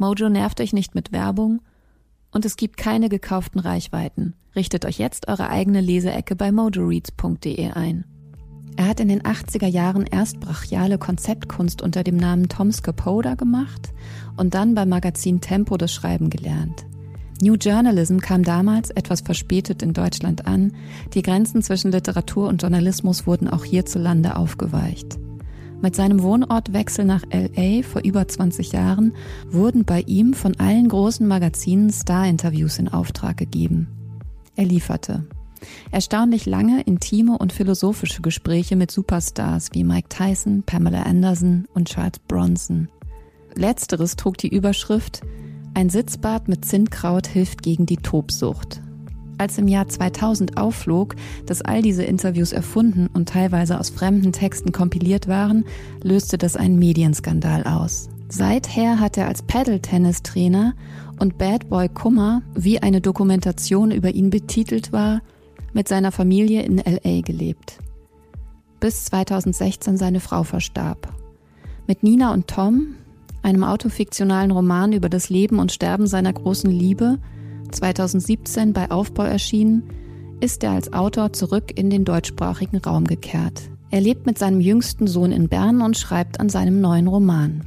Mojo nervt euch nicht mit Werbung und es gibt keine gekauften Reichweiten. Richtet euch jetzt eure eigene Leseecke bei mojoreads.de ein. Er hat in den 80er Jahren erst brachiale Konzeptkunst unter dem Namen Tom Scapoda gemacht und dann beim Magazin Tempo das Schreiben gelernt. New Journalism kam damals etwas verspätet in Deutschland an. Die Grenzen zwischen Literatur und Journalismus wurden auch hierzulande aufgeweicht. Mit seinem Wohnortwechsel nach LA vor über 20 Jahren wurden bei ihm von allen großen Magazinen Star-Interviews in Auftrag gegeben. Er lieferte. Erstaunlich lange, intime und philosophische Gespräche mit Superstars wie Mike Tyson, Pamela Anderson und Charles Bronson. Letzteres trug die Überschrift Ein Sitzbad mit Zindkraut hilft gegen die Tobsucht als im Jahr 2000 aufflog, dass all diese Interviews erfunden und teilweise aus fremden Texten kompiliert waren, löste das einen Medienskandal aus. Seither hat er als Paddle-Tennis-Trainer und Bad Boy Kummer, wie eine Dokumentation über ihn betitelt war, mit seiner Familie in LA gelebt. Bis 2016 seine Frau verstarb. Mit Nina und Tom, einem autofiktionalen Roman über das Leben und Sterben seiner großen Liebe, 2017 bei Aufbau erschienen, ist er als Autor zurück in den deutschsprachigen Raum gekehrt. Er lebt mit seinem jüngsten Sohn in Bern und schreibt an seinem neuen Roman.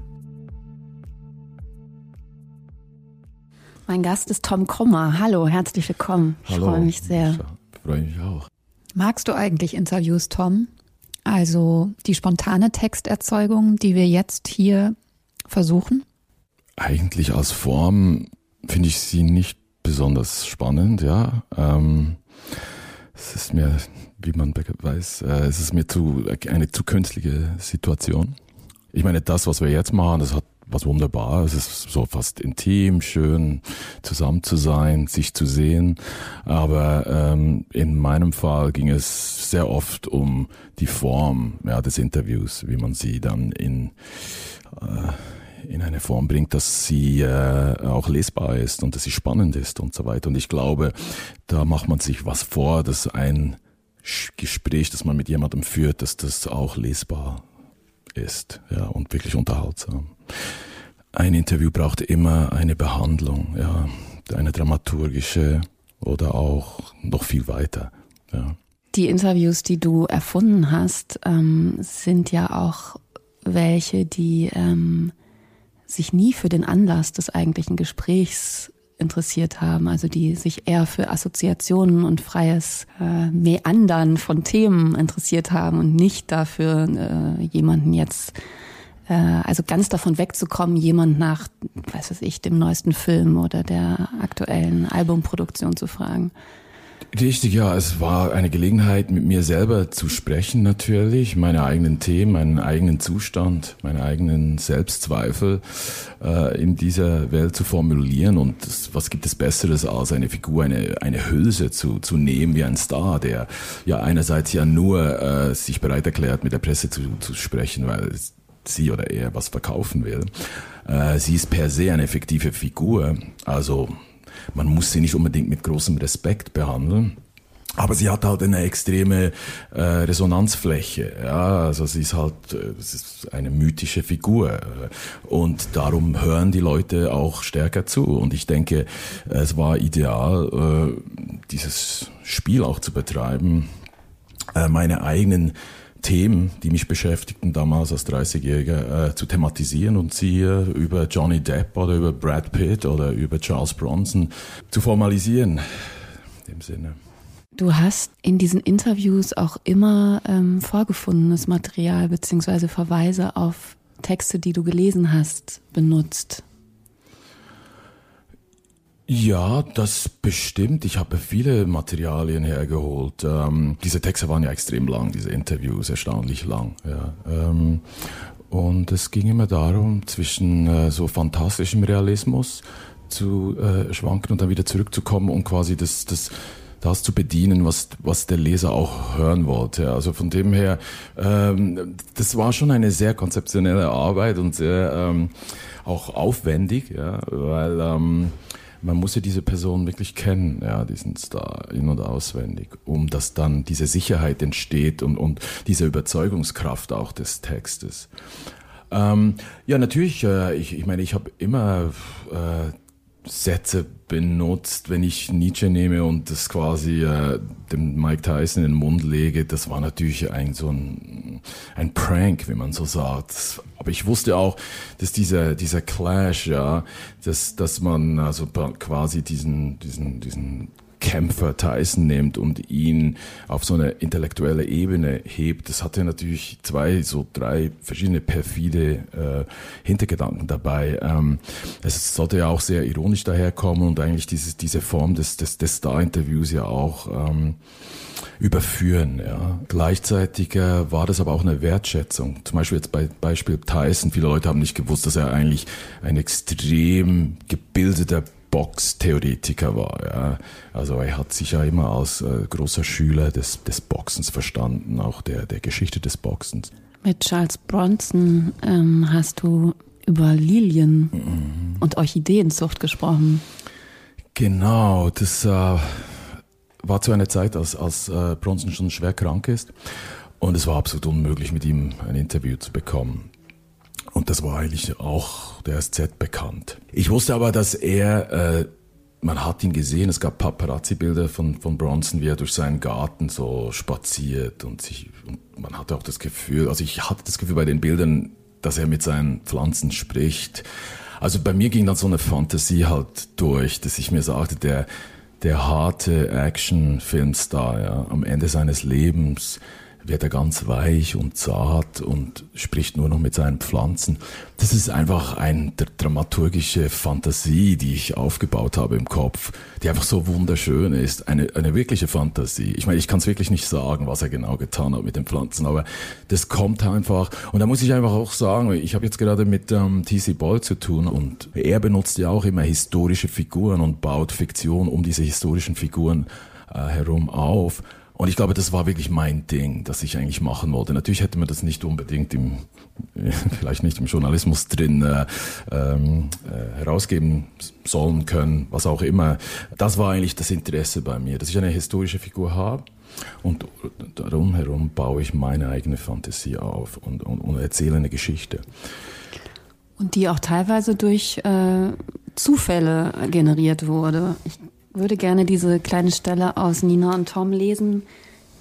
Mein Gast ist Tom Krummer. Hallo, herzlich willkommen. Ich Hallo, freue mich sehr. Ich freue mich auch. Magst du eigentlich Interviews, Tom? Also die spontane Texterzeugung, die wir jetzt hier versuchen? Eigentlich als Form finde ich sie nicht besonders spannend, ja. Ähm, es ist mir, wie man weiß, äh, es ist mir zu, eine zu künstliche Situation. Ich meine, das, was wir jetzt machen, das hat was wunderbar. Es ist so fast intim, schön zusammen zu sein, sich zu sehen. Aber ähm, in meinem Fall ging es sehr oft um die Form ja, des Interviews, wie man sie dann in äh, in eine Form bringt, dass sie äh, auch lesbar ist und dass sie spannend ist und so weiter. Und ich glaube, da macht man sich was vor, dass ein Gespräch, das man mit jemandem führt, dass das auch lesbar ist ja, und wirklich unterhaltsam. Ein Interview braucht immer eine Behandlung, ja, eine dramaturgische oder auch noch viel weiter. Ja. Die Interviews, die du erfunden hast, ähm, sind ja auch welche, die ähm, sich nie für den Anlass des eigentlichen Gesprächs interessiert haben, also die sich eher für Assoziationen und freies äh, Meandern von Themen interessiert haben und nicht dafür, äh, jemanden jetzt, äh, also ganz davon wegzukommen, jemand nach, weiß was ich, dem neuesten Film oder der aktuellen Albumproduktion zu fragen. Richtig, ja. Es war eine Gelegenheit, mit mir selber zu sprechen natürlich, meine eigenen Themen, meinen eigenen Zustand, meine eigenen Selbstzweifel äh, in dieser Welt zu formulieren. Und das, was gibt es Besseres, als eine Figur, eine, eine Hülse zu, zu nehmen wie ein Star, der ja einerseits ja nur äh, sich bereit erklärt, mit der Presse zu, zu sprechen, weil sie oder er was verkaufen will. Äh, sie ist per se eine fiktive Figur, also man muss sie nicht unbedingt mit großem Respekt behandeln. Aber sie hat halt eine extreme äh, Resonanzfläche. Ja, also sie ist halt, äh, es ist eine mythische Figur und darum hören die Leute auch stärker zu. Und ich denke, es war ideal, äh, dieses Spiel auch zu betreiben, äh, meine eigenen Themen, die mich beschäftigten damals als 30-Jähriger, äh, zu thematisieren und sie äh, über Johnny Depp oder über Brad Pitt oder über Charles Bronson zu formalisieren. In dem Sinne. Du hast in diesen Interviews auch immer ähm, vorgefundenes Material beziehungsweise Verweise auf Texte, die du gelesen hast, benutzt. Ja, das bestimmt. Ich habe viele Materialien hergeholt. Ähm, diese Texte waren ja extrem lang, diese Interviews, erstaunlich lang. Ja. Ähm, und es ging immer darum, zwischen äh, so fantastischem Realismus zu äh, schwanken und dann wieder zurückzukommen und quasi das, das, das zu bedienen, was, was der Leser auch hören wollte. Also von dem her, ähm, das war schon eine sehr konzeptionelle Arbeit und sehr ähm, auch aufwendig, ja, weil ähm, man muss ja diese Person wirklich kennen, ja, diesen Star in- und auswendig, um dass dann diese Sicherheit entsteht und, und diese Überzeugungskraft auch des Textes. Ähm, ja, natürlich, äh, ich, ich meine, ich habe immer äh, Sätze benutzt, wenn ich Nietzsche nehme und das quasi äh, dem Mike Tyson in den Mund lege. Das war natürlich ein so ein, ein Prank, wie man so sagt. Aber ich wusste auch, dass dieser dieser Clash, ja, dass dass man also quasi diesen diesen diesen Kämpfer Tyson nimmt und ihn auf so eine intellektuelle Ebene hebt, das hatte natürlich zwei, so drei verschiedene perfide äh, Hintergedanken dabei. Ähm, es sollte ja auch sehr ironisch daherkommen und eigentlich dieses, diese Form des, des, des Star-Interviews ja auch ähm, überführen. Ja. Gleichzeitig äh, war das aber auch eine Wertschätzung. Zum Beispiel jetzt bei Beispiel Tyson. Viele Leute haben nicht gewusst, dass er eigentlich ein extrem gebildeter Boxtheoretiker war. Ja. Also er hat sich ja immer als äh, großer Schüler des, des Boxens verstanden, auch der, der Geschichte des Boxens. Mit Charles Bronson ähm, hast du über Lilien mhm. und Orchideenzucht gesprochen. Genau, das äh, war zu einer Zeit, als, als äh, Bronson schon schwer krank ist. Und es war absolut unmöglich, mit ihm ein Interview zu bekommen. Und das war eigentlich auch der SZ bekannt. Ich wusste aber, dass er, äh, man hat ihn gesehen, es gab Paparazzi-Bilder von, von Bronson, wie er durch seinen Garten so spaziert und sich, und man hatte auch das Gefühl, also ich hatte das Gefühl bei den Bildern, dass er mit seinen Pflanzen spricht. Also bei mir ging dann so eine Fantasie halt durch, dass ich mir sagte, der, der harte Action-Filmstar, ja, am Ende seines Lebens, wird er ganz weich und zart und spricht nur noch mit seinen Pflanzen. Das ist einfach eine dramaturgische Fantasie, die ich aufgebaut habe im Kopf, die einfach so wunderschön ist. Eine, eine wirkliche Fantasie. Ich meine, ich kann es wirklich nicht sagen, was er genau getan hat mit den Pflanzen, aber das kommt einfach. Und da muss ich einfach auch sagen, ich habe jetzt gerade mit ähm, T.C. Boyle zu tun und er benutzt ja auch immer historische Figuren und baut Fiktion um diese historischen Figuren äh, herum auf. Und ich glaube, das war wirklich mein Ding, das ich eigentlich machen wollte. Natürlich hätte man das nicht unbedingt im, vielleicht nicht im Journalismus drin äh, ähm, äh, herausgeben sollen können, was auch immer. Das war eigentlich das Interesse bei mir, dass ich eine historische Figur habe und darum herum baue ich meine eigene Fantasie auf und, und, und erzähle eine Geschichte. Und die auch teilweise durch äh, Zufälle generiert wurde. Ich würde gerne diese kleine Stelle aus Nina und Tom lesen.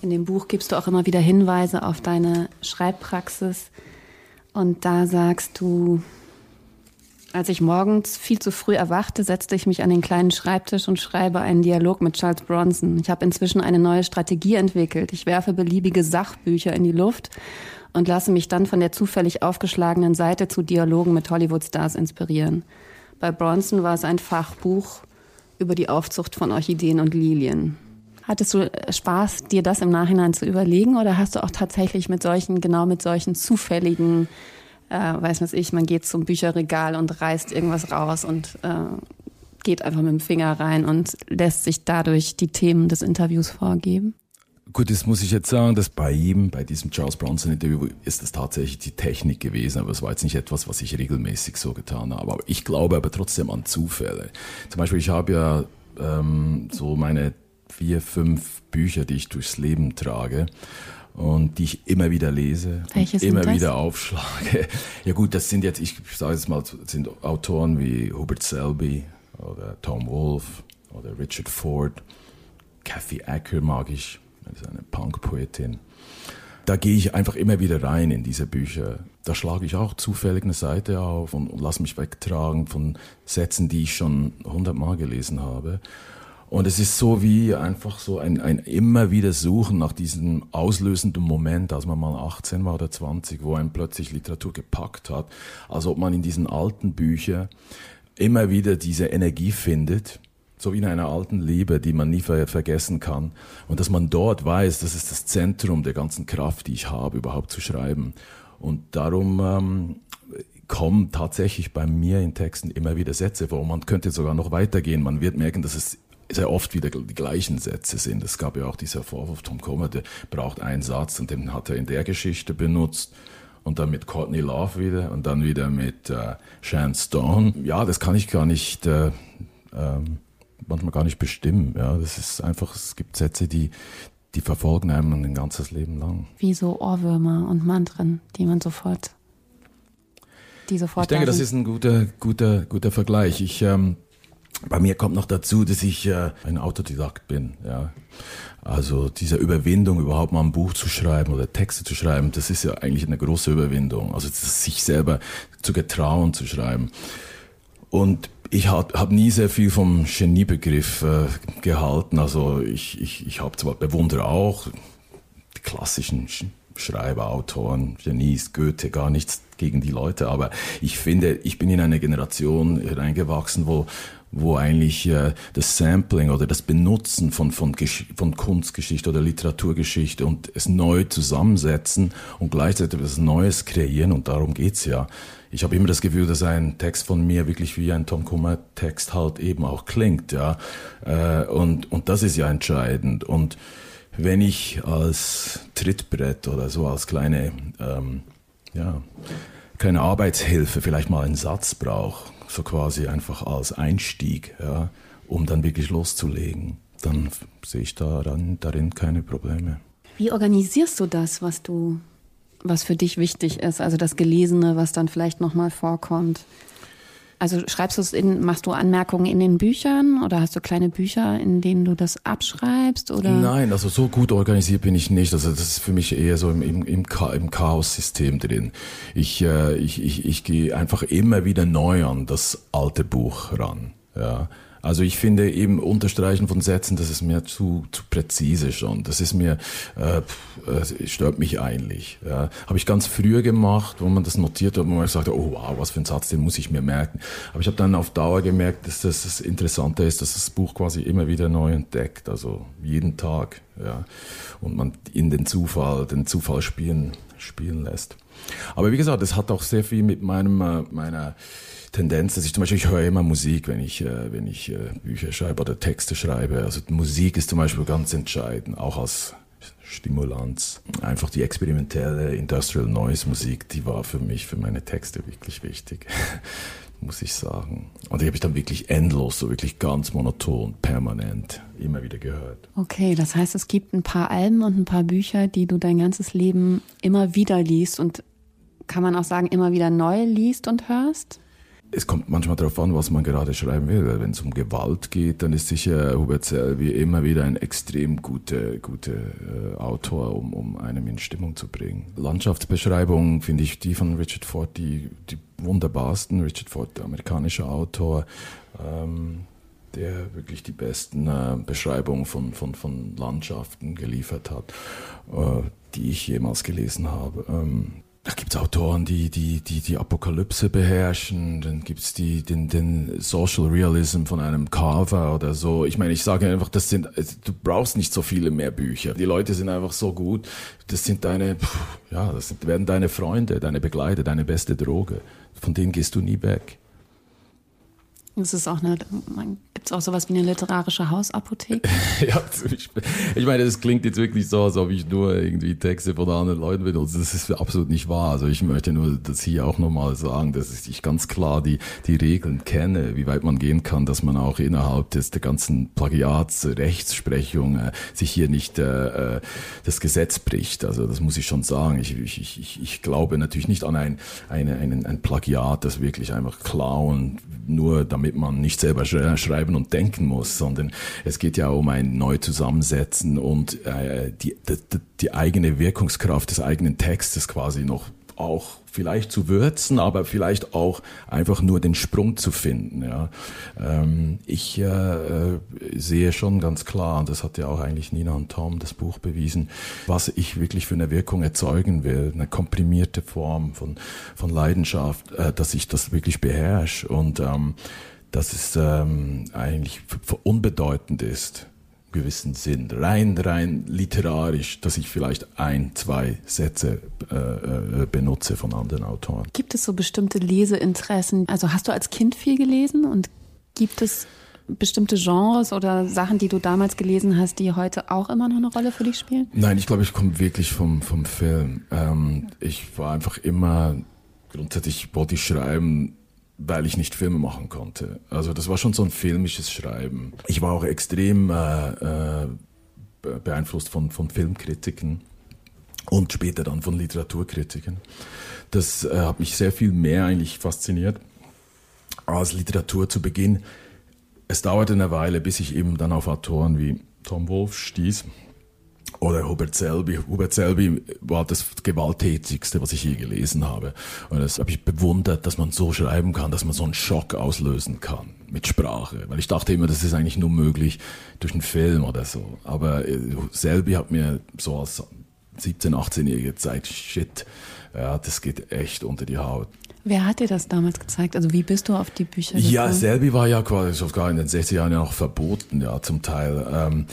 In dem Buch gibst du auch immer wieder Hinweise auf deine Schreibpraxis. Und da sagst du, als ich morgens viel zu früh erwachte, setzte ich mich an den kleinen Schreibtisch und schreibe einen Dialog mit Charles Bronson. Ich habe inzwischen eine neue Strategie entwickelt. Ich werfe beliebige Sachbücher in die Luft und lasse mich dann von der zufällig aufgeschlagenen Seite zu Dialogen mit Hollywood-Stars inspirieren. Bei Bronson war es ein Fachbuch über die Aufzucht von Orchideen und Lilien. Hattest du Spaß, dir das im Nachhinein zu überlegen oder hast du auch tatsächlich mit solchen, genau mit solchen zufälligen, äh, weiß was ich, man geht zum Bücherregal und reißt irgendwas raus und äh, geht einfach mit dem Finger rein und lässt sich dadurch die Themen des Interviews vorgeben? Gut, das muss ich jetzt sagen, dass bei ihm, bei diesem Charles Bronson Interview, ist das tatsächlich die Technik gewesen, aber es war jetzt nicht etwas, was ich regelmäßig so getan habe. Aber ich glaube aber trotzdem an Zufälle. Zum Beispiel, ich habe ja ähm, so meine vier, fünf Bücher, die ich durchs Leben trage und die ich immer wieder lese, Welche immer wieder aufschlage. Ja gut, das sind jetzt, ich sage jetzt mal, sind Autoren wie Hubert Selby oder Tom Wolfe oder Richard Ford. Kathy Acker mag ich das ist eine Punk-Poetin. da gehe ich einfach immer wieder rein in diese Bücher. Da schlage ich auch zufällig eine Seite auf und, und lasse mich wegtragen von Sätzen, die ich schon hundertmal gelesen habe. Und es ist so wie einfach so ein, ein immer wieder Suchen nach diesem auslösenden Moment, als man mal 18 war oder 20, wo einen plötzlich Literatur gepackt hat. Als ob man in diesen alten Büchern immer wieder diese Energie findet, so wie in einer alten Liebe, die man nie ver vergessen kann. Und dass man dort weiß, das ist das Zentrum der ganzen Kraft, die ich habe, überhaupt zu schreiben. Und darum ähm, kommen tatsächlich bei mir in Texten immer wieder Sätze vor. Man könnte sogar noch weitergehen. Man wird merken, dass es sehr oft wieder die gleichen Sätze sind. Es gab ja auch dieser Vorwurf, Tom Comer, der braucht einen Satz und den hat er in der Geschichte benutzt und dann mit Courtney Love wieder und dann wieder mit äh, Shan Stone. Ja, das kann ich gar nicht, äh, ähm, manchmal gar nicht bestimmen. Ja, das ist einfach, es gibt Sätze, die, die verfolgen einem ein ganzes Leben lang. Wie so Ohrwürmer und Mantren, die man sofort, die sofort. Ich denke, das ist ein guter, guter, guter Vergleich. Ich, ähm, bei mir kommt noch dazu, dass ich äh, ein Autodidakt bin. Ja. Also diese Überwindung, überhaupt mal ein Buch zu schreiben oder Texte zu schreiben, das ist ja eigentlich eine große Überwindung. Also sich selber zu getrauen zu schreiben. Und ich habe hab nie sehr viel vom Geniebegriff äh, gehalten. Also ich, ich, ich habe zwar bewundere auch die klassischen Schreiber, Autoren, Genies, Goethe, gar nichts gegen die Leute, aber ich finde, ich bin in eine Generation hineingewachsen, wo wo eigentlich äh, das Sampling oder das Benutzen von, von, von Kunstgeschichte oder Literaturgeschichte und es neu zusammensetzen und gleichzeitig etwas Neues kreieren und darum geht's ja. Ich habe immer das Gefühl, dass ein Text von mir wirklich wie ein Tom Kummer Text halt eben auch klingt, ja. Äh, und, und das ist ja entscheidend. Und wenn ich als Trittbrett oder so als kleine, ähm, ja, kleine Arbeitshilfe vielleicht mal einen Satz brauche, so quasi einfach als Einstieg, ja, um dann wirklich loszulegen, dann sehe ich daran, darin keine Probleme. Wie organisierst du das, was du, was für dich wichtig ist? Also das Gelesene, was dann vielleicht nochmal vorkommt? Also schreibst du es in, machst du Anmerkungen in den Büchern oder hast du kleine Bücher, in denen du das abschreibst? Oder? Nein, also so gut organisiert bin ich nicht. Also das ist für mich eher so im, im, im, Chaos-System drin. Ich, äh, ich, ich, ich gehe einfach immer wieder neu an das alte Buch ran. Ja. Also ich finde eben Unterstreichen von Sätzen, das ist mir zu, zu präzise schon. Das ist mir, äh, äh, stört mich eigentlich. Ja. Habe ich ganz früher gemacht, wo man das notiert hat, wo man gesagt hat, oh wow, was für ein Satz, den muss ich mir merken. Aber ich habe dann auf Dauer gemerkt, dass das, das Interessante ist, dass das Buch quasi immer wieder neu entdeckt, also jeden Tag. Ja. Und man in den Zufall, den Zufall spielen, spielen lässt. Aber wie gesagt, es hat auch sehr viel mit meinem, äh, meiner Tendenz, dass ich zum Beispiel, ich höre immer Musik, wenn ich, äh, wenn ich äh, Bücher schreibe oder Texte schreibe. Also Musik ist zum Beispiel ganz entscheidend, auch als Stimulanz. Einfach die experimentelle Industrial Noise Musik, die war für mich, für meine Texte wirklich wichtig, muss ich sagen. Und die habe ich dann wirklich endlos, so wirklich ganz monoton, permanent immer wieder gehört. Okay, das heißt, es gibt ein paar Alben und ein paar Bücher, die du dein ganzes Leben immer wieder liest und kann man auch sagen, immer wieder neu liest und hörst? Es kommt manchmal darauf an, was man gerade schreiben will. Wenn es um Gewalt geht, dann ist sicher Hubert Selby immer wieder ein extrem guter gute, äh, Autor, um, um einem in Stimmung zu bringen. Landschaftsbeschreibung finde ich die von Richard Ford die, die wunderbarsten. Richard Ford, der amerikanische Autor, ähm, der wirklich die besten äh, Beschreibungen von, von, von Landschaften geliefert hat, äh, die ich jemals gelesen habe. Ähm, da gibt's Autoren, die die die die Apokalypse beherrschen. Dann gibt's die den den Social Realism von einem Carver oder so. Ich meine, ich sage einfach, das sind du brauchst nicht so viele mehr Bücher. Die Leute sind einfach so gut. Das sind deine ja, das sind, werden deine Freunde, deine Begleiter, deine beste Droge. Von denen gehst du nie weg. Es ist auch eine, gibt es auch sowas wie eine literarische Hausapotheke? ja, ich, meine, das klingt jetzt wirklich so, als ob ich nur irgendwie Texte von anderen Leuten benutze. Das ist absolut nicht wahr. Also ich möchte nur das hier auch nochmal sagen, dass ich ganz klar die, die Regeln kenne, wie weit man gehen kann, dass man auch innerhalb des, der ganzen Plagiats, Rechtsprechung äh, sich hier nicht äh, äh das Gesetz bricht. Also das muss ich schon sagen. Ich, ich, ich, ich glaube natürlich nicht an ein, eine, einen, ein Plagiat, das wirklich einfach klauen, nur damit man nicht selber schreiben schreiben und denken muss, sondern es geht ja um ein Neuzusammensetzen und äh, die, die, die eigene Wirkungskraft des eigenen Textes quasi noch auch vielleicht zu würzen, aber vielleicht auch einfach nur den Sprung zu finden. Ja. Ähm, ich äh, äh, sehe schon ganz klar, und das hat ja auch eigentlich Nina und Tom das Buch bewiesen, was ich wirklich für eine Wirkung erzeugen will, eine komprimierte Form von, von Leidenschaft, äh, dass ich das wirklich beherrsche und ähm, dass es ähm, eigentlich unbedeutend ist gewissen Sinn, rein, rein literarisch, dass ich vielleicht ein, zwei Sätze äh, äh, benutze von anderen Autoren. Gibt es so bestimmte Leseinteressen? Also hast du als Kind viel gelesen und gibt es bestimmte Genres oder Sachen, die du damals gelesen hast, die heute auch immer noch eine Rolle für dich spielen? Nein, ich glaube, ich komme wirklich vom, vom Film. Ähm, ich war einfach immer, grundsätzlich wollte ich schreiben, weil ich nicht Filme machen konnte. Also das war schon so ein filmisches Schreiben. Ich war auch extrem äh, äh, beeinflusst von, von Filmkritiken und später dann von Literaturkritiken. Das äh, hat mich sehr viel mehr eigentlich fasziniert als Literatur zu Beginn. Es dauerte eine Weile, bis ich eben dann auf Autoren wie Tom Wolfe stieß oder Hubert Selby. Hubert Selby war das gewalttätigste, was ich je gelesen habe. Und das habe ich bewundert, dass man so schreiben kann, dass man so einen Schock auslösen kann mit Sprache. Weil ich dachte immer, das ist eigentlich nur möglich durch einen Film oder so. Aber äh, Selby hat mir so als 17-, 18-Jähriger gezeigt, shit, ja, das geht echt unter die Haut. Wer hat dir das damals gezeigt? Also wie bist du auf die Bücher gekommen? Ja, Selby war ja quasi sogar in den 60er Jahren ja noch verboten, ja, zum Teil. Ähm,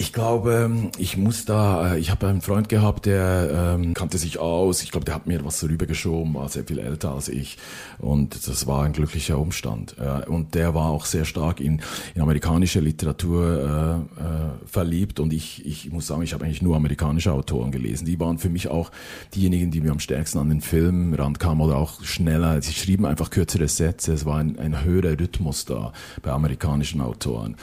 ich glaube, ich muss da, äh, ich habe einen Freund gehabt, der ähm, kannte sich aus. Ich glaube, der hat mir was rübergeschoben, war sehr viel älter als ich. Und das war ein glücklicher Umstand. Ja. Und der war auch sehr stark in, in amerikanische Literatur äh, äh, verliebt. Und ich, ich muss sagen, ich habe eigentlich nur amerikanische Autoren gelesen. Die waren für mich auch diejenigen, die mir am stärksten an den Film rankamen oder auch schneller. Sie schrieben einfach kürzere Sätze. Es war ein, ein höherer Rhythmus da bei amerikanischen Autoren.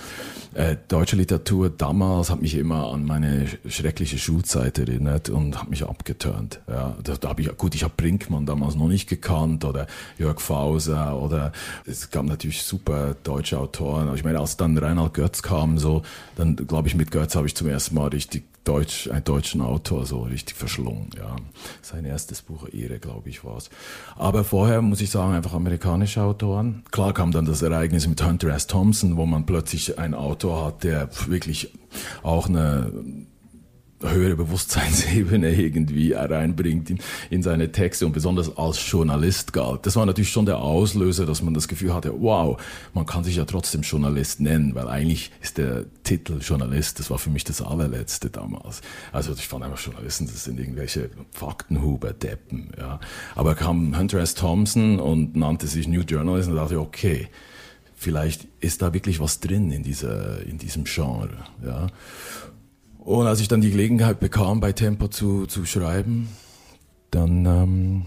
Äh, deutsche Literatur damals damals hat mich immer an meine schreckliche Schulzeit erinnert und hat mich abgeturnt. Ja, da, da hab ich, gut, ich habe Brinkmann damals noch nicht gekannt oder Jörg Fauser oder es gab natürlich super deutsche Autoren. Ich meine, als dann Reinhard Götz kam, so, dann glaube ich, mit Götz habe ich zum ersten Mal richtig Deutsch, einen deutschen Autor so richtig verschlungen. Ja. Sein erstes Buch, Ehre, glaube ich, war es. Aber vorher muss ich sagen, einfach amerikanische Autoren. Klar kam dann das Ereignis mit Hunter S. Thompson, wo man plötzlich einen Autor hat, der wirklich auch eine höhere Bewusstseinsebene irgendwie reinbringt in, in seine Texte und besonders als Journalist galt. Das war natürlich schon der Auslöser, dass man das Gefühl hatte, wow, man kann sich ja trotzdem Journalist nennen, weil eigentlich ist der Titel Journalist, das war für mich das allerletzte damals. Also ich fand einfach Journalisten, das sind irgendwelche Faktenhuber, Deppen, ja. Aber kam Hunter S. Thompson und nannte sich New Journalist und dachte, okay, vielleicht ist da wirklich was drin in dieser, in diesem Genre, ja. Und als ich dann die Gelegenheit bekam, bei Tempo zu, zu schreiben, dann ähm,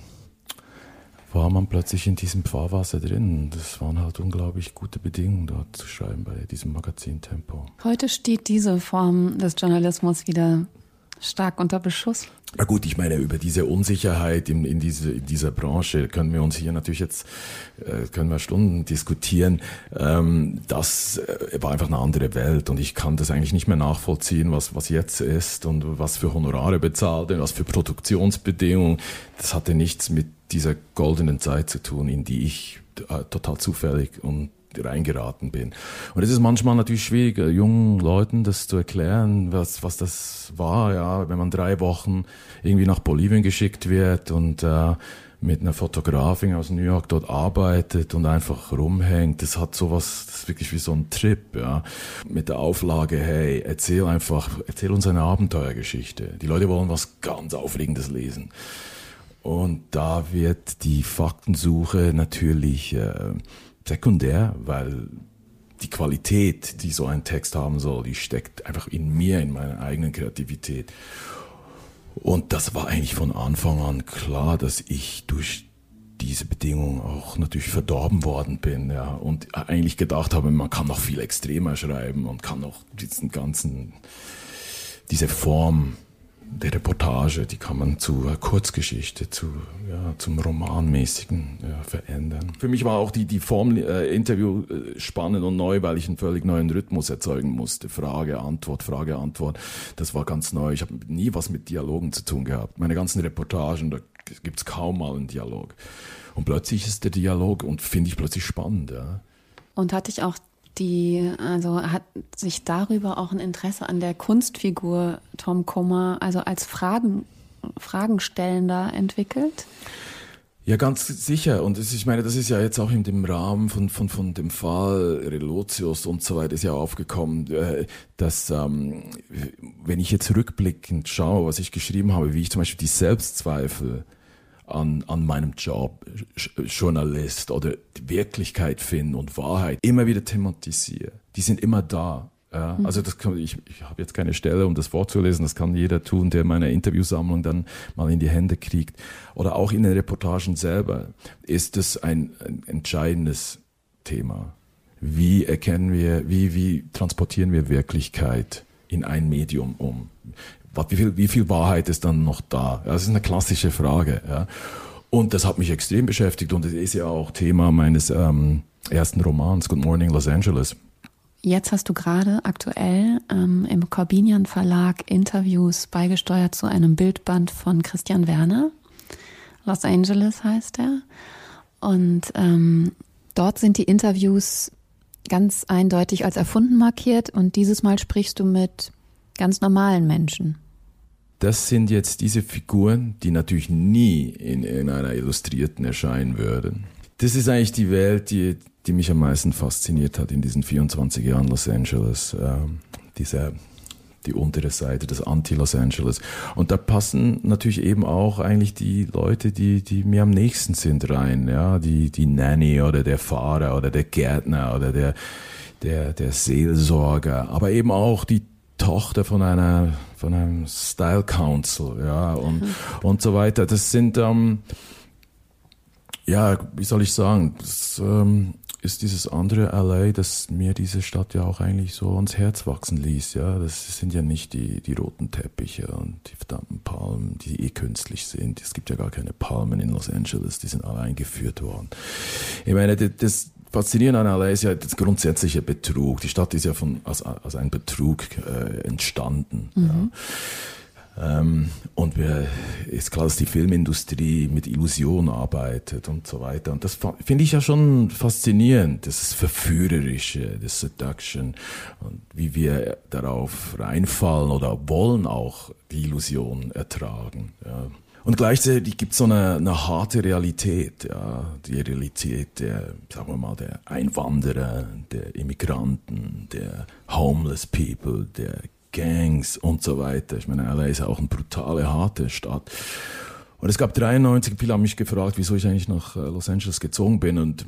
war man plötzlich in diesem Fahrwasser drin. Das waren halt unglaublich gute Bedingungen, dort zu schreiben bei diesem Magazin Tempo. Heute steht diese Form des Journalismus wieder stark unter Beschuss. Na gut, ich meine, über diese Unsicherheit in, in, diese, in dieser Branche können wir uns hier natürlich jetzt, äh, können wir Stunden diskutieren. Ähm, das äh, war einfach eine andere Welt und ich kann das eigentlich nicht mehr nachvollziehen, was, was jetzt ist und was für Honorare bezahlt und was für Produktionsbedingungen. Das hatte nichts mit dieser goldenen Zeit zu tun, in die ich äh, total zufällig und reingeraten bin. Und es ist manchmal natürlich schwierig, äh, jungen Leuten das zu erklären, was, was das war, ja, wenn man drei Wochen irgendwie nach Bolivien geschickt wird und äh, mit einer Fotografin aus New York dort arbeitet und einfach rumhängt. Das hat sowas, das ist wirklich wie so ein Trip, ja. Mit der Auflage, hey, erzähl einfach, erzähl uns eine Abenteuergeschichte. Die Leute wollen was ganz Aufregendes lesen. Und da wird die Faktensuche natürlich äh, sekundär, weil die Qualität, die so ein Text haben soll, die steckt einfach in mir, in meiner eigenen Kreativität. Und das war eigentlich von Anfang an klar, dass ich durch diese Bedingungen auch natürlich verdorben worden bin, ja, und eigentlich gedacht habe, man kann noch viel extremer schreiben und kann noch diesen ganzen, diese Form der Reportage, die kann man zu Kurzgeschichte, zu, ja, zum Romanmäßigen ja, verändern. Für mich war auch die, die Form äh, Interview äh, spannend und neu, weil ich einen völlig neuen Rhythmus erzeugen musste. Frage, Antwort, Frage, Antwort. Das war ganz neu. Ich habe nie was mit Dialogen zu tun gehabt. Meine ganzen Reportagen, da gibt's kaum mal einen Dialog. Und plötzlich ist der Dialog und finde ich plötzlich spannend. Ja. Und hatte ich auch die, also hat sich darüber auch ein Interesse an der Kunstfigur Tom Kummer, also als Fragen, Fragenstellender entwickelt? Ja, ganz sicher. Und ich meine, das ist ja jetzt auch in dem Rahmen von, von, von dem Fall Relotius und so weiter ist ja aufgekommen, äh, dass ähm, wenn ich jetzt rückblickend schaue, was ich geschrieben habe, wie ich zum Beispiel die Selbstzweifel an, an meinem Job, Journalist oder Wirklichkeit finden und Wahrheit immer wieder thematisiere. Die sind immer da. Ja, mhm. also das kann, ich, ich habe jetzt keine Stelle, um das vorzulesen. Das kann jeder tun, der meine Interviewsammlung dann mal in die Hände kriegt. Oder auch in den Reportagen selber ist es ein, ein entscheidendes Thema. Wie erkennen wir, wie, wie transportieren wir Wirklichkeit in ein Medium um? Wie viel, wie viel Wahrheit ist dann noch da? Ja, das ist eine klassische Frage. Ja. Und das hat mich extrem beschäftigt und es ist ja auch Thema meines ähm, ersten Romans, Good Morning Los Angeles. Jetzt hast du gerade aktuell ähm, im Corbinian Verlag Interviews beigesteuert zu einem Bildband von Christian Werner. Los Angeles heißt er. Und ähm, dort sind die Interviews ganz eindeutig als erfunden markiert und dieses Mal sprichst du mit ganz normalen Menschen. Das sind jetzt diese Figuren, die natürlich nie in, in einer Illustrierten erscheinen würden. Das ist eigentlich die Welt, die, die mich am meisten fasziniert hat in diesen 24 Jahren Los Angeles. Ähm, dieser, die untere Seite, das Anti-Los Angeles. Und da passen natürlich eben auch eigentlich die Leute, die, die mir am nächsten sind rein. Ja, die, die Nanny oder der Fahrer oder der Gärtner oder der, der, der Seelsorger. Aber eben auch die Tochter von einer von einem Style Council, ja und mhm. und so weiter. Das sind ähm, ja, wie soll ich sagen, das ähm, ist dieses andere LA, das mir diese Stadt ja auch eigentlich so ans Herz wachsen ließ. Ja, das sind ja nicht die die roten Teppiche und die verdammten Palmen, die eh künstlich sind. Es gibt ja gar keine Palmen in Los Angeles, die sind alle eingeführt worden. Ich meine, das Faszinierend an LA ist ja das grundsätzliche Betrug. Die Stadt ist ja von, als, als ein Betrug äh, entstanden. Mhm. Ja. Ähm, und wir, ist klar, dass die Filmindustrie mit Illusion arbeitet und so weiter. Und das finde ich ja schon faszinierend, das Verführerische, das Seduction und wie wir darauf reinfallen oder wollen auch die Illusion ertragen. Ja. Und gleichzeitig gibt es so eine, eine harte Realität, ja, die Realität der, sagen wir mal, der Einwanderer, der Immigranten, der Homeless People, der Gangs und so weiter. Ich meine, LA ist auch eine brutale, harte Stadt. Und es gab 93, viele haben mich gefragt, wieso ich eigentlich nach äh, Los Angeles gezogen bin und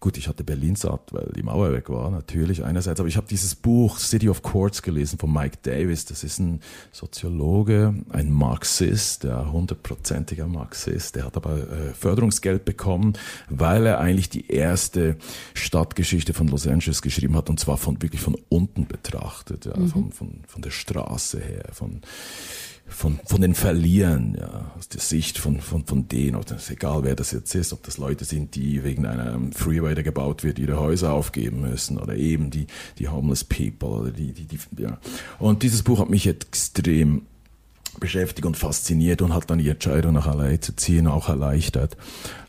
Gut, ich hatte Berlin satt, weil die Mauer weg war, natürlich einerseits. Aber ich habe dieses Buch City of Courts gelesen von Mike Davis. Das ist ein Soziologe, ein Marxist, der hundertprozentiger Marxist. Der hat aber äh, Förderungsgeld bekommen, weil er eigentlich die erste Stadtgeschichte von Los Angeles geschrieben hat. Und zwar von wirklich von unten betrachtet, ja, mhm. von, von, von der Straße her, von von, von den Verlieren, ja, aus der Sicht von, von, von denen, oder ist egal wer das jetzt ist, ob das Leute sind, die wegen einem Freeway, der gebaut wird, ihre Häuser aufgeben müssen, oder eben die, die homeless people, oder die, die, die, ja. Und dieses Buch hat mich extrem beschäftigt und fasziniert und hat dann die Entscheidung nach LA zu ziehen auch erleichtert.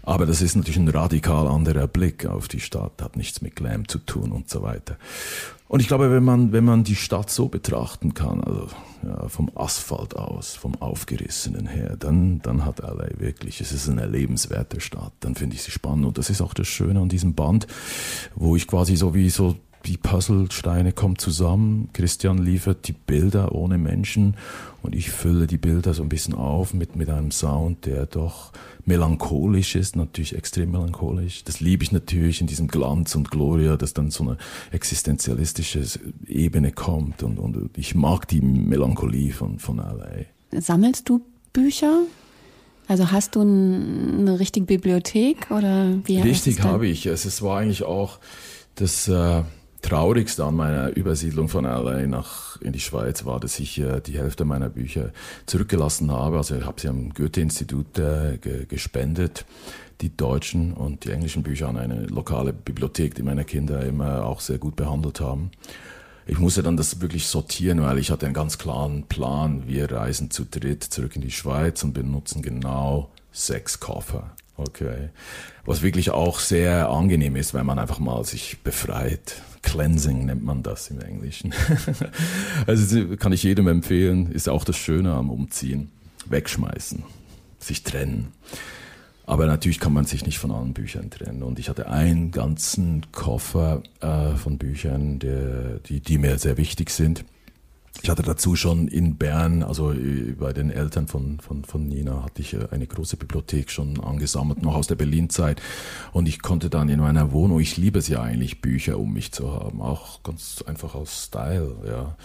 Aber das ist natürlich ein radikal anderer Blick auf die Stadt, hat nichts mit Glam zu tun und so weiter. Und ich glaube, wenn man, wenn man die Stadt so betrachten kann, also ja, vom Asphalt aus, vom Aufgerissenen her, dann, dann hat LA wirklich, es ist eine lebenswerte Stadt, dann finde ich sie spannend. Und das ist auch das Schöne an diesem Band, wo ich quasi so wie so die Puzzlesteine kommen zusammen. Christian liefert die Bilder ohne Menschen und ich fülle die Bilder so ein bisschen auf mit, mit einem Sound, der doch melancholisch ist, natürlich extrem melancholisch. Das liebe ich natürlich in diesem Glanz und Gloria, dass dann so eine existenzialistische Ebene kommt und, und ich mag die Melancholie von, von LA. Sammelst du Bücher? Also hast du eine richtige Bibliothek oder wie? Richtig habe ich. Es war eigentlich auch das, äh, Traurigste an meiner Übersiedlung von LA nach in die Schweiz war, dass ich äh, die Hälfte meiner Bücher zurückgelassen habe. Also ich habe sie am Goethe-Institut äh, ge gespendet, die deutschen und die englischen Bücher an eine lokale Bibliothek, die meine Kinder immer auch sehr gut behandelt haben. Ich musste dann das wirklich sortieren, weil ich hatte einen ganz klaren Plan. Wir reisen zu dritt zurück in die Schweiz und benutzen genau sechs Koffer. Okay. Was wirklich auch sehr angenehm ist, weil man einfach mal sich befreit. Cleansing nennt man das im Englischen. also kann ich jedem empfehlen, ist auch das Schöne am Umziehen. Wegschmeißen, sich trennen. Aber natürlich kann man sich nicht von allen Büchern trennen. Und ich hatte einen ganzen Koffer äh, von Büchern, der, die, die mir sehr wichtig sind. Ich hatte dazu schon in Bern, also bei den Eltern von, von, von Nina, hatte ich äh, eine große Bibliothek schon angesammelt, noch aus der Berlin-Zeit. Und ich konnte dann in meiner Wohnung, ich liebe es ja eigentlich, Bücher um mich zu haben, auch ganz einfach aus Style, ja.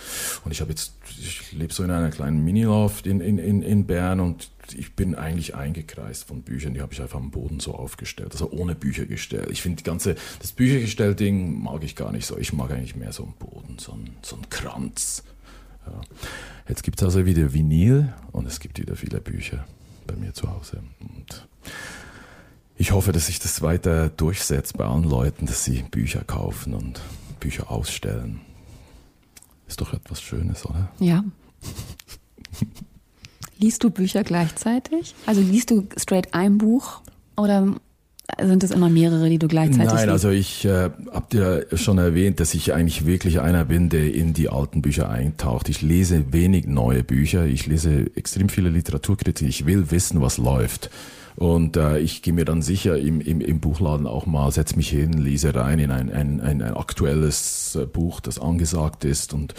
Und ich habe jetzt, ich lebe so in einer kleinen Miniloft in, in, in, in Bern und ich bin eigentlich eingekreist von Büchern, die habe ich einfach am Boden so aufgestellt, also ohne Büchergestell. Ich finde ganze, das Büchergestell-Ding mag ich gar nicht so. Ich mag eigentlich mehr so einen Boden, so einen, so einen Kranz. Ja. Jetzt gibt es also wieder Vinyl und es gibt wieder viele Bücher bei mir zu Hause. Und ich hoffe, dass sich das weiter durchsetzt bei allen Leuten, dass sie Bücher kaufen und Bücher ausstellen. Ist doch etwas Schönes, oder? Ja. liest du Bücher gleichzeitig? Also liest du straight ein Buch oder sind es immer mehrere, die du gleichzeitig Nein, liest? also ich äh, habe dir schon erwähnt, dass ich eigentlich wirklich einer bin, der in die alten Bücher eintaucht. Ich lese wenig neue Bücher, ich lese extrem viele Literaturkritik. Ich will wissen, was läuft. Und äh, ich gehe mir dann sicher im, im, im Buchladen auch mal, setze mich hin, lese rein in ein, ein, ein, ein aktuelles äh, Buch, das angesagt ist. Und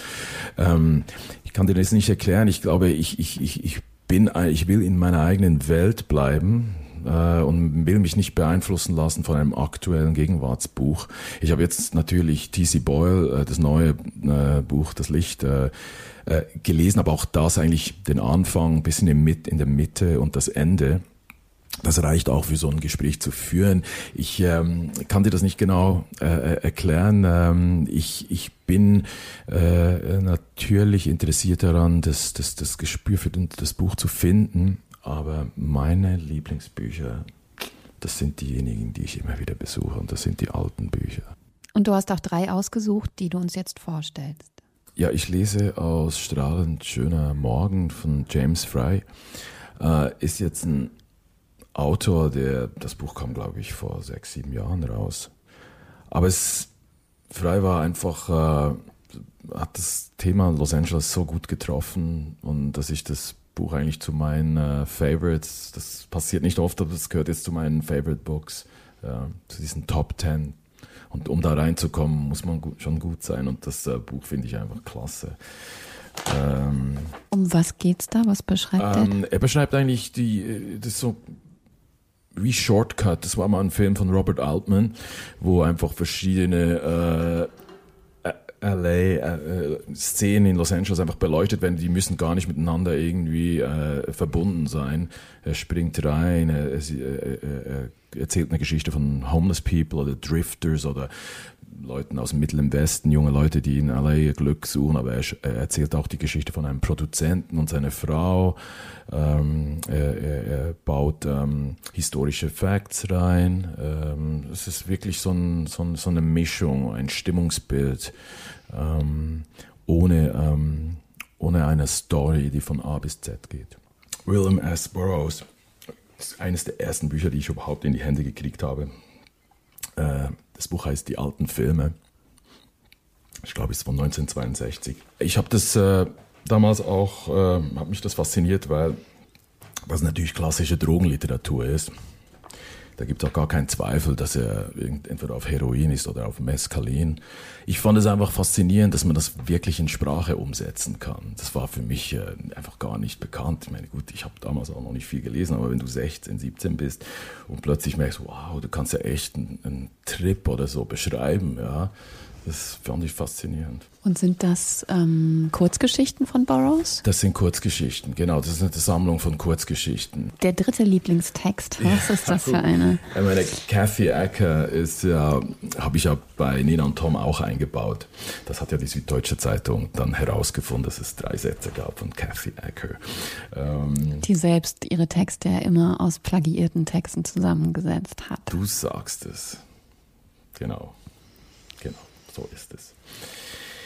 ähm, ich kann dir das nicht erklären. Ich glaube, ich, ich, ich, ich bin, ich will in meiner eigenen Welt bleiben äh, und will mich nicht beeinflussen lassen von einem aktuellen Gegenwartsbuch. Ich habe jetzt natürlich T.C. Boyle, äh, das neue äh, Buch Das Licht, äh, äh, gelesen, aber auch das eigentlich den Anfang, bisschen in, in der Mitte und das Ende. Das reicht auch für so ein Gespräch zu führen. Ich ähm, kann dir das nicht genau äh, äh erklären. Ähm, ich, ich bin äh, natürlich interessiert daran, das, das, das Gespür für das Buch zu finden. Aber meine Lieblingsbücher, das sind diejenigen, die ich immer wieder besuche. Und das sind die alten Bücher. Und du hast auch drei ausgesucht, die du uns jetzt vorstellst. Ja, ich lese aus Strahlend schöner Morgen von James Fry. Äh, ist jetzt ein Autor, der, das Buch kam, glaube ich, vor sechs, sieben Jahren raus. Aber es, Frei war einfach, äh, hat das Thema Los Angeles so gut getroffen und dass ich das Buch eigentlich zu meinen äh, Favorites, das passiert nicht oft, aber das gehört jetzt zu meinen Favorite Books, ja, zu diesen Top Ten. Und um da reinzukommen, muss man gut, schon gut sein und das äh, Buch finde ich einfach klasse. Ähm, um was geht's da? Was beschreibt ähm, er? Er beschreibt eigentlich die, äh, das so wie Shortcut, das war mal ein Film von Robert Altman, wo einfach verschiedene äh, LA äh, Szenen in Los Angeles einfach beleuchtet werden, die müssen gar nicht miteinander irgendwie äh, verbunden sein. Er springt rein, er, er, er, erzählt eine Geschichte von Homeless People oder Drifters oder Leuten aus dem Mittleren Westen, junge Leute, die in LA ihr Glück suchen, aber er, er erzählt auch die Geschichte von einem Produzenten und seiner Frau. Ähm, er, er, er, baut ähm, historische Facts rein. Ähm, es ist wirklich so, ein, so, ein, so, eine Mischung, ein Stimmungsbild, ähm, ohne, ähm, ohne eine Story, die von A bis Z geht. William S. Burroughs ist eines der ersten Bücher, die ich überhaupt in die Hände gekriegt habe. Äh, das Buch heißt Die alten Filme. Ich glaube, es ist von 1962. Ich habe das äh, damals auch, äh, hat mich das fasziniert, weil das natürlich klassische Drogenliteratur ist. Da gibt es auch gar keinen Zweifel, dass er entweder auf Heroin ist oder auf Mescalin. Ich fand es einfach faszinierend, dass man das wirklich in Sprache umsetzen kann. Das war für mich äh, einfach gar nicht bekannt. Ich meine, gut, ich habe damals auch noch nicht viel gelesen, aber wenn du 16, 17 bist und plötzlich merkst, wow, du kannst ja echt einen, einen Trip oder so beschreiben, ja, Das fand ich faszinierend. Und sind das ähm, Kurzgeschichten von Burroughs? Das sind Kurzgeschichten, genau. Das ist eine Sammlung von Kurzgeschichten. Der dritte Lieblingstext, was ist das für eine? Ich meine, Kathy Acker ist ja, habe ich ja bei Nina und Tom auch eingebaut. Das hat ja die Süddeutsche Zeitung dann herausgefunden, dass es drei Sätze gab von Kathy Acker. Ähm, die selbst ihre Texte ja immer aus plagiierten Texten zusammengesetzt hat. Du sagst es. Genau. Genau, so ist es.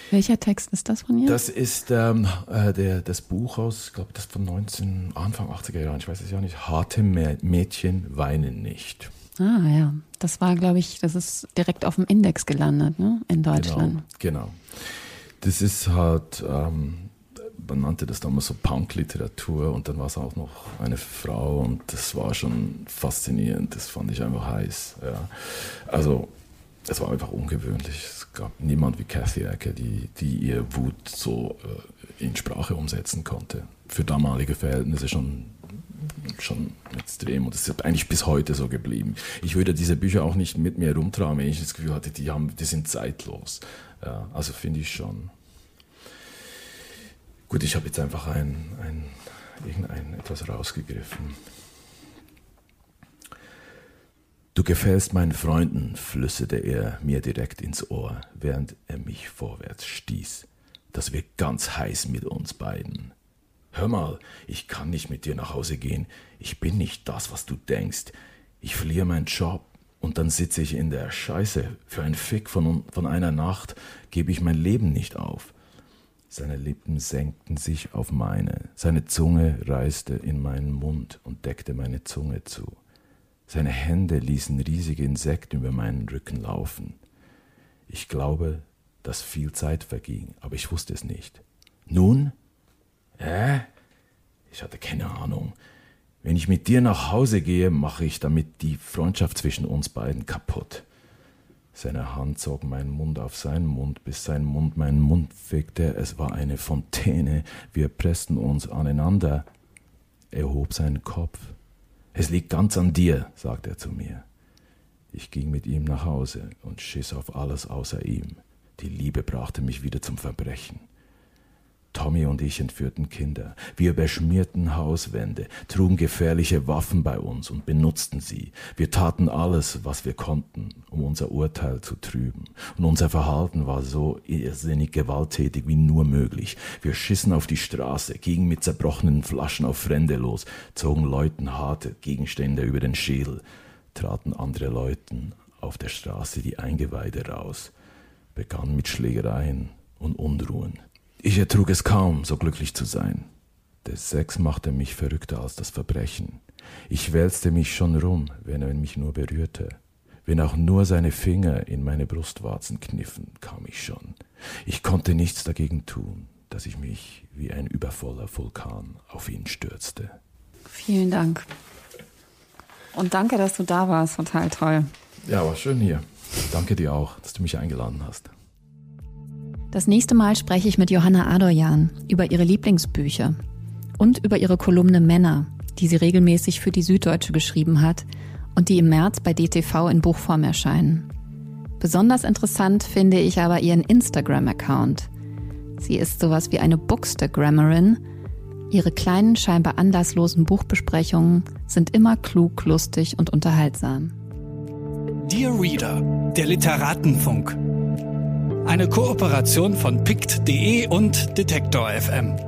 Welcher Text ist das von ihr? Das ist ähm, äh, der, das Buch aus, ich glaube, das von 19, Anfang 80er Jahren, ich weiß es ja nicht. Harte Mädchen weinen nicht. Ah ja, das war, glaube ich, das ist direkt auf dem Index gelandet, ne? In Deutschland. Genau. genau. Das ist halt, ähm, man nannte das damals so Punk-Literatur und dann war es auch noch eine Frau und das war schon faszinierend, das fand ich einfach heiß. Ja. Also es war einfach ungewöhnlich. Es gab niemand wie Kathy Acker, die, die ihr Wut so äh, in Sprache umsetzen konnte. Für damalige Verhältnisse schon, schon extrem. Und es ist eigentlich bis heute so geblieben. Ich würde diese Bücher auch nicht mit mir rumtragen, wenn ich das Gefühl hatte, die, haben, die sind zeitlos. Ja, also finde ich schon. Gut, ich habe jetzt einfach ein, ein, irgendein etwas rausgegriffen. Du gefällst meinen Freunden, flüsterte er mir direkt ins Ohr, während er mich vorwärts stieß. Das wird ganz heiß mit uns beiden. Hör mal, ich kann nicht mit dir nach Hause gehen. Ich bin nicht das, was du denkst. Ich verliere meinen Job und dann sitze ich in der Scheiße. Für einen Fick von, von einer Nacht gebe ich mein Leben nicht auf. Seine Lippen senkten sich auf meine, seine Zunge reiste in meinen Mund und deckte meine Zunge zu. Seine Hände ließen riesige Insekten über meinen Rücken laufen. Ich glaube, dass viel Zeit verging, aber ich wusste es nicht. Nun? Hä? Ich hatte keine Ahnung. Wenn ich mit dir nach Hause gehe, mache ich damit die Freundschaft zwischen uns beiden kaputt. Seine Hand zog meinen Mund auf seinen Mund, bis sein Mund meinen Mund fegte. Es war eine Fontäne. Wir pressten uns aneinander. Er hob seinen Kopf. Es liegt ganz an dir, sagte er zu mir. Ich ging mit ihm nach Hause und schiss auf alles außer ihm. Die Liebe brachte mich wieder zum Verbrechen. Tommy und ich entführten Kinder. Wir beschmierten Hauswände, trugen gefährliche Waffen bei uns und benutzten sie. Wir taten alles, was wir konnten, um unser Urteil zu trüben. Und unser Verhalten war so irrsinnig gewalttätig wie nur möglich. Wir schissen auf die Straße, gingen mit zerbrochenen Flaschen auf Fremde los, zogen Leuten harte Gegenstände über den Schädel, traten andere Leuten auf der Straße die Eingeweide raus, begannen mit Schlägereien und Unruhen. Ich ertrug es kaum, so glücklich zu sein. Der Sex machte mich verrückter als das Verbrechen. Ich wälzte mich schon rum, wenn er mich nur berührte. Wenn auch nur seine Finger in meine Brustwarzen kniffen, kam ich schon. Ich konnte nichts dagegen tun, dass ich mich wie ein übervoller Vulkan auf ihn stürzte. Vielen Dank. Und danke, dass du da warst. Total toll. Ja, war schön hier. Danke dir auch, dass du mich eingeladen hast. Das nächste Mal spreche ich mit Johanna Adorjan über ihre Lieblingsbücher und über ihre Kolumne Männer, die sie regelmäßig für die Süddeutsche geschrieben hat und die im März bei DTV in Buchform erscheinen. Besonders interessant finde ich aber ihren Instagram-Account. Sie ist sowas wie eine Bookstagrammerin. Ihre kleinen, scheinbar anlasslosen Buchbesprechungen sind immer klug, lustig und unterhaltsam. Dear Reader, der Literatenfunk. Eine Kooperation von pict.de und Detektor FM.